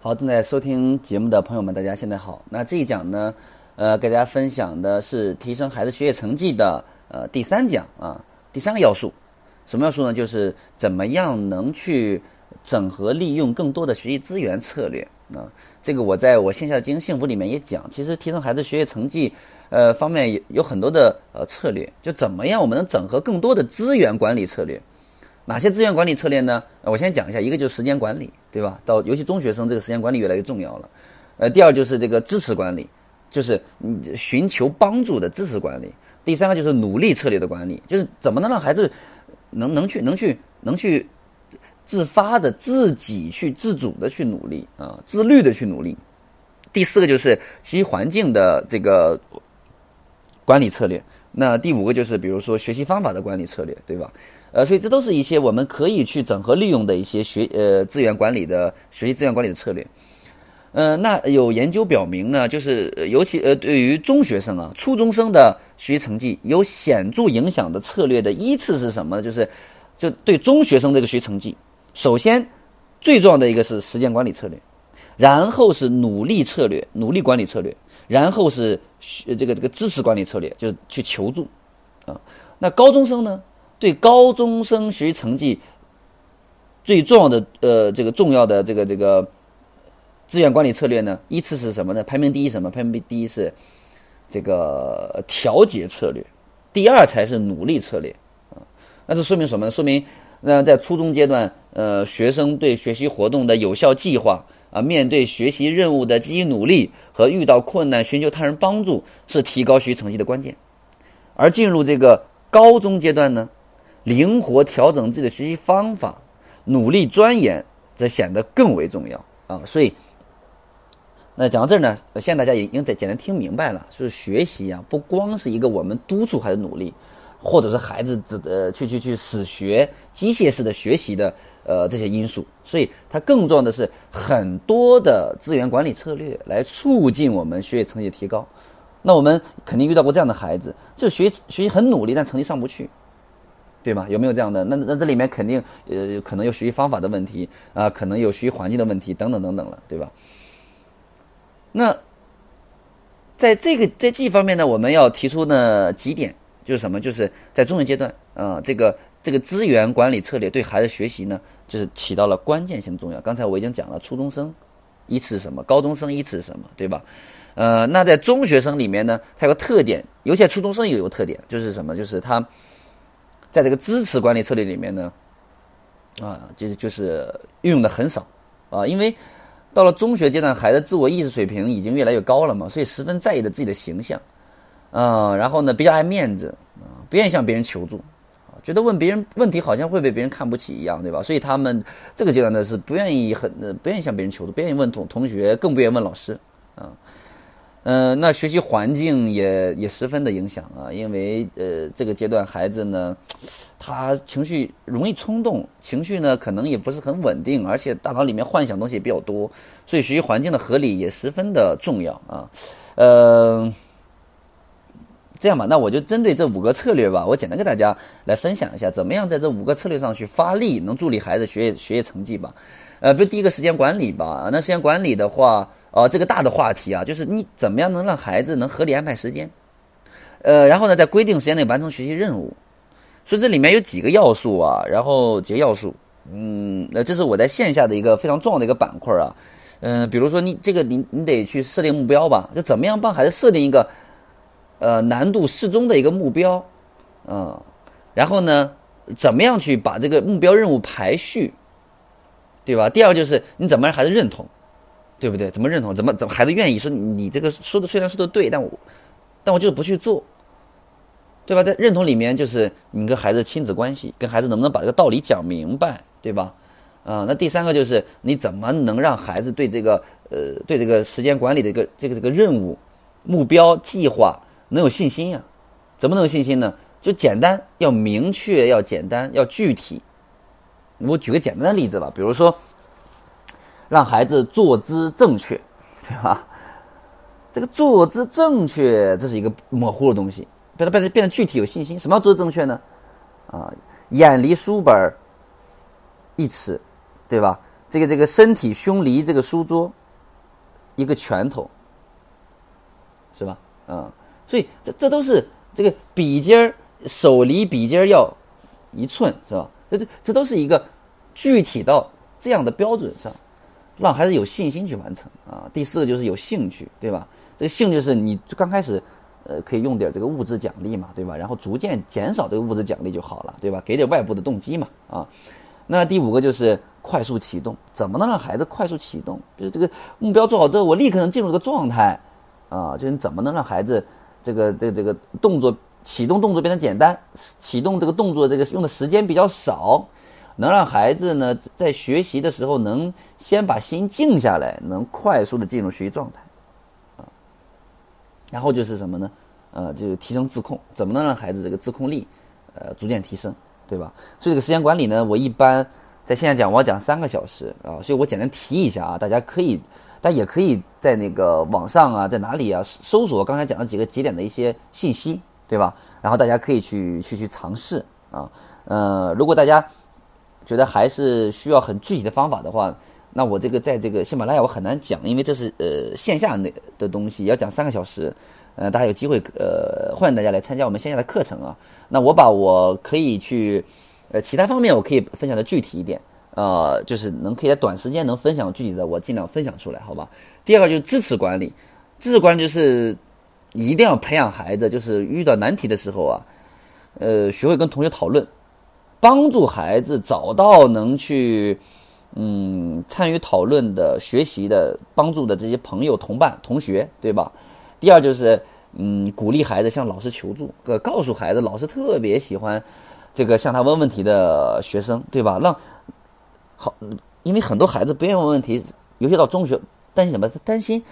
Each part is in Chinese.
好，正在收听节目的朋友们，大家现在好。那这一讲呢，呃，给大家分享的是提升孩子学业成绩的呃第三讲啊，第三个要素，什么要素呢？就是怎么样能去整合利用更多的学习资源策略啊。这个我在我线下的经营幸福里面也讲，其实提升孩子学业成绩呃方面有有很多的呃策略，就怎么样我们能整合更多的资源管理策略。哪些资源管理策略呢？我先讲一下，一个就是时间管理，对吧？到尤其中学生，这个时间管理越来越重要了。呃，第二就是这个支持管理，就是寻求帮助的支持管理。第三个就是努力策略的管理，就是怎么能让孩子能能去能去能去自发的自己去自主的去努力啊，自律的去努力。第四个就是学习环境的这个管理策略。那第五个就是比如说学习方法的管理策略，对吧？呃，所以这都是一些我们可以去整合利用的一些学呃资源管理的学习资源管理的策略。嗯，那有研究表明呢，就是尤其呃对于中学生啊、初中生的学习成绩有显著影响的策略的依次是什么呢？就是就对中学生这个学习成绩，首先最重要的一个是时间管理策略，然后是努力策略、努力管理策略，然后是这个这个支持管理策略，就是去求助啊。那高中生呢？对高中生学习成绩最重要的呃这个重要的这个这个资源管理策略呢，依次是什么呢？排名第一什么？排名第一是这个调节策略，第二才是努力策略啊。那这说明什么呢？说明那在初中阶段，呃，学生对学习活动的有效计划啊，面对学习任务的积极努力和遇到困难寻求他人帮助，是提高学习成绩的关键。而进入这个高中阶段呢？灵活调整自己的学习方法，努力钻研，则显得更为重要啊！所以，那讲到这儿呢，现在大家已经在简单听明白了，就是学习啊，不光是一个我们督促孩子努力，或者是孩子只呃去去去死学机械式的学习的呃这些因素，所以它更重要的是很多的资源管理策略来促进我们学习成绩提高。那我们肯定遇到过这样的孩子，就学学习很努力，但成绩上不去。对吗？有没有这样的？那那这里面肯定呃，可能有学习方法的问题啊，可能有学习环境的问题等等等等了，对吧？那在这个在这方面呢，我们要提出呢几点，就是什么？就是在中学阶段啊，这个这个资源管理策略对孩子学习呢，就是起到了关键性重要。刚才我已经讲了，初中生依次什么？高中生依次什么？对吧？呃，那在中学生里面呢，它有个特点，尤其初中生也有个特点，就是什么？就是他。在这个支持管理策略里面呢，啊，就是就是运用的很少啊，因为到了中学阶段，孩子自我意识水平已经越来越高了嘛，所以十分在意的自己的形象，嗯，然后呢比较爱面子啊，不愿意向别人求助啊，觉得问别人问题好像会被别人看不起一样，对吧？所以他们这个阶段呢是不愿意很不愿意向别人求助，不愿意问同同学，更不愿意问老师啊。嗯，那学习环境也也十分的影响啊，因为呃这个阶段孩子呢，他情绪容易冲动，情绪呢可能也不是很稳定，而且大脑里面幻想东西也比较多，所以学习环境的合理也十分的重要啊。呃，这样吧，那我就针对这五个策略吧，我简单跟大家来分享一下，怎么样在这五个策略上去发力，能助力孩子学业学业成绩吧。呃，比如第一个时间管理吧，那时间管理的话。哦，这个大的话题啊，就是你怎么样能让孩子能合理安排时间，呃，然后呢，在规定时间内完成学习任务，所以这里面有几个要素啊，然后几个要素，嗯，那这是我在线下的一个非常重要的一个板块啊，嗯，比如说你这个你你得去设定目标吧，就怎么样帮孩子设定一个呃难度适中的一个目标，嗯，然后呢，怎么样去把这个目标任务排序，对吧？第二就是你怎么让孩子认同。对不对？怎么认同？怎么怎么孩子愿意说你这个说的虽然说的对，但我但我就是不去做，对吧？在认同里面，就是你跟孩子亲子关系，跟孩子能不能把这个道理讲明白，对吧？啊，那第三个就是你怎么能让孩子对这个呃对这个时间管理的一个这个这个任务目标计划能有信心呀？怎么能有信心呢？就简单，要明确，要简单，要具体。我举个简单的例子吧，比如说。让孩子坐姿正确，对吧？这个坐姿正确，这是一个模糊的东西，变得变得变得具体有信心。什么叫坐姿正确呢？啊，眼离书本一尺，对吧？这个这个身体胸离这个书桌一个拳头，是吧？嗯，所以这这都是这个笔尖儿手离笔尖儿要一寸，是吧？这这这都是一个具体到这样的标准上，让孩子有信心去完成啊。第四个就是有兴趣，对吧？这个兴趣是你刚开始。呃，可以用点这个物质奖励嘛，对吧？然后逐渐减少这个物质奖励就好了，对吧？给点外部的动机嘛，啊。那第五个就是快速启动，怎么能让孩子快速启动？就是这个目标做好之后，我立刻能进入这个状态，啊，就是你怎么能让孩子这个这个这个动作启动动作变得简单，启动这个动作这个用的时间比较少，能让孩子呢在学习的时候能先把心静下来，能快速的进入学习状态。啊然后就是什么呢？呃，就是提升自控，怎么能让孩子这个自控力，呃，逐渐提升，对吧？所以这个时间管理呢，我一般在现在讲，我要讲三个小时啊，所以我简单提一下啊，大家可以，大家也可以在那个网上啊，在哪里啊，搜索刚才讲的几个节点的一些信息，对吧？然后大家可以去去去尝试啊，呃，如果大家觉得还是需要很具体的方法的话。那我这个在这个喜马拉雅我很难讲，因为这是呃线下那的东西，要讲三个小时，呃，大家有机会呃欢迎大家来参加我们线下的课程啊。那我把我可以去呃其他方面我可以分享的具体一点，呃，就是能可以在短时间能分享具体的，我尽量分享出来，好吧？第二个就是支持管理，支持管理就是一定要培养孩子，就是遇到难题的时候啊，呃，学会跟同学讨论，帮助孩子找到能去。嗯，参与讨论的、学习的、帮助的这些朋友、同伴、同学，对吧？第二就是，嗯，鼓励孩子向老师求助，告诉孩子，老师特别喜欢这个向他问问题的学生，对吧？让好，因为很多孩子不愿意问问题，尤其到中学，担心什么？他担心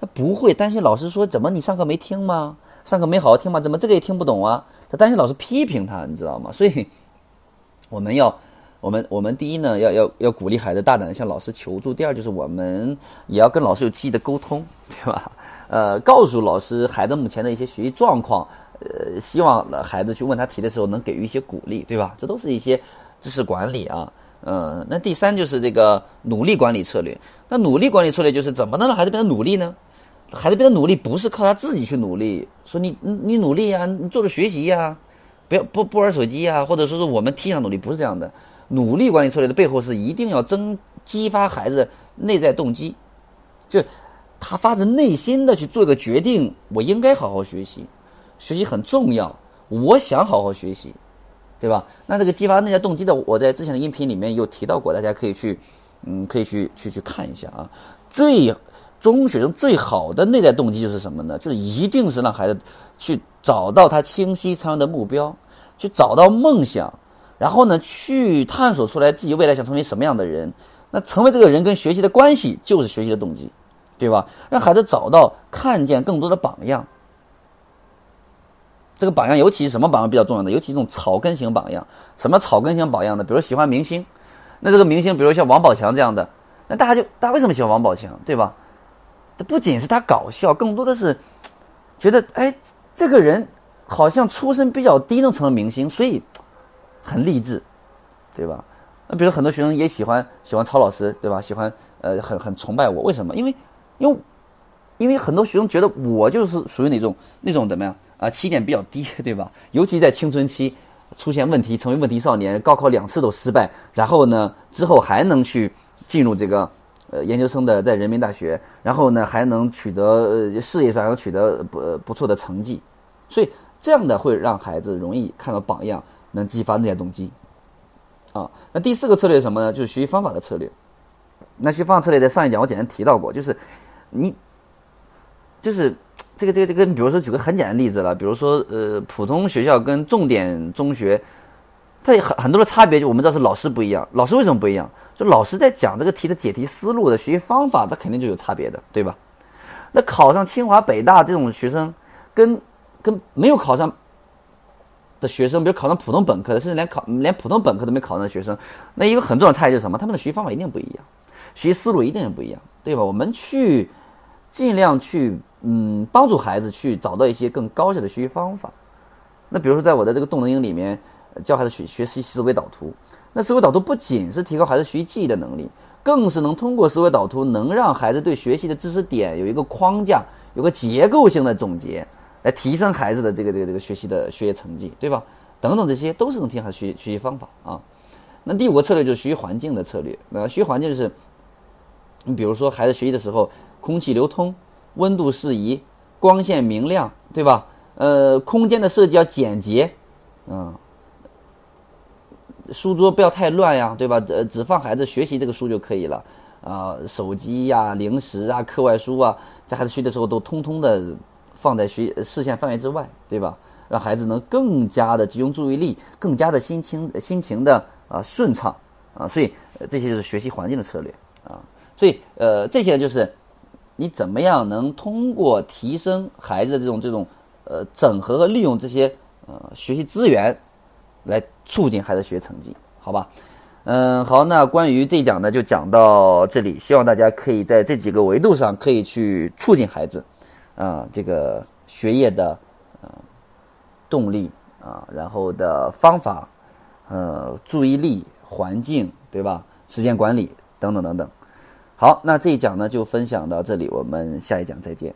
他不会，担心老师说怎么你上课没听吗？上课没好好听吗？怎么这个也听不懂啊？他担心老师批评他，你知道吗？所以我们要。我们我们第一呢，要要要鼓励孩子大胆向老师求助。第二就是我们也要跟老师有积极的沟通，对吧？呃，告诉老师孩子目前的一些学习状况，呃，希望孩子去问他题的时候能给予一些鼓励，对吧？这都是一些知识管理啊。嗯，那第三就是这个努力管理策略。那努力管理策略就是怎么能让孩子变得努力呢？孩子变得努力不是靠他自己去努力，说你你努力呀，你做着学习呀，不要不不玩手机呀，或者说是我们提倡努力，不是这样的。努力管理策略的背后是一定要增激发孩子内在动机，就他发自内心的去做一个决定，我应该好好学习，学习很重要，我想好好学习，对吧？那这个激发内在动机的，我在之前的音频里面有提到过，大家可以去，嗯，可以去去去看一下啊。最中学生最好的内在动机就是什么呢？就是一定是让孩子去找到他清晰长远的目标，去找到梦想。然后呢，去探索出来自己未来想成为什么样的人，那成为这个人跟学习的关系就是学习的动机，对吧？让孩子找到、看见更多的榜样。这个榜样，尤其是什么榜样比较重要的？尤其这种草根型榜样。什么草根型榜样呢？比如喜欢明星，那这个明星，比如像王宝强这样的，那大家就大家为什么喜欢王宝强，对吧？这不仅是他搞笑，更多的是觉得，哎，这个人好像出身比较低，能成为明星，所以。很励志，对吧？那比如很多学生也喜欢喜欢曹老师，对吧？喜欢呃很很崇拜我，为什么？因为因为因为很多学生觉得我就是属于那种那种怎么样啊？起点比较低，对吧？尤其在青春期出现问题，成为问题少年，高考两次都失败，然后呢之后还能去进入这个呃研究生的在人民大学，然后呢还能取得事业上要取得不不错的成绩，所以这样的会让孩子容易看到榜样。能激发内在动机，啊，那第四个策略是什么呢？就是学习方法的策略。那学习方法策略在上一讲我简单提到过，就是你，就是这个这个这个，比如说举个很简单的例子了，比如说呃，普通学校跟重点中学，它有很很多的差别，就我们知道是老师不一样。老师为什么不一样？就老师在讲这个题的解题思路的学习方法，它肯定就有差别的，对吧？那考上清华北大这种学生，跟跟没有考上。的学生，比如考上普通本科的，甚至连考连普通本科都没考上的学生，那一个很重要的差异是什么？他们的学习方法一定不一样，学习思路一定也不一样，对吧？我们去尽量去嗯帮助孩子去找到一些更高效的学习方法。那比如说，在我的这个动能营里面，教孩子学学习思维导图。那思维导图不仅是提高孩子学习记忆的能力，更是能通过思维导图，能让孩子对学习的知识点有一个框架，有个结构性的总结，来提升孩子的这个这个这个学习的学业成绩，对吧？等等，这些都是能提升孩子学学习方法啊。那第五个策略就是学习环境的策略。那学习环境就是，你比如说孩子学习的时候，空气流通，温度适宜，光线明亮，对吧？呃，空间的设计要简洁，嗯。书桌不要太乱呀，对吧？呃，只放孩子学习这个书就可以了。啊，手机呀、零食啊、课外书啊，在孩子学的时候都通通的放在学视线范围之外，对吧？让孩子能更加的集中注意力，更加的心情心情的啊顺畅啊。所以这些就是学习环境的策略啊。所以呃，这些就是你怎么样能通过提升孩子的这种这种呃整合和利用这些呃学习资源。来促进孩子学成绩，好吧？嗯，好，那关于这一讲呢，就讲到这里。希望大家可以在这几个维度上，可以去促进孩子，啊，这个学业的呃动力啊，然后的方法，呃，注意力、环境，对吧？时间管理等等等等。好，那这一讲呢，就分享到这里，我们下一讲再见。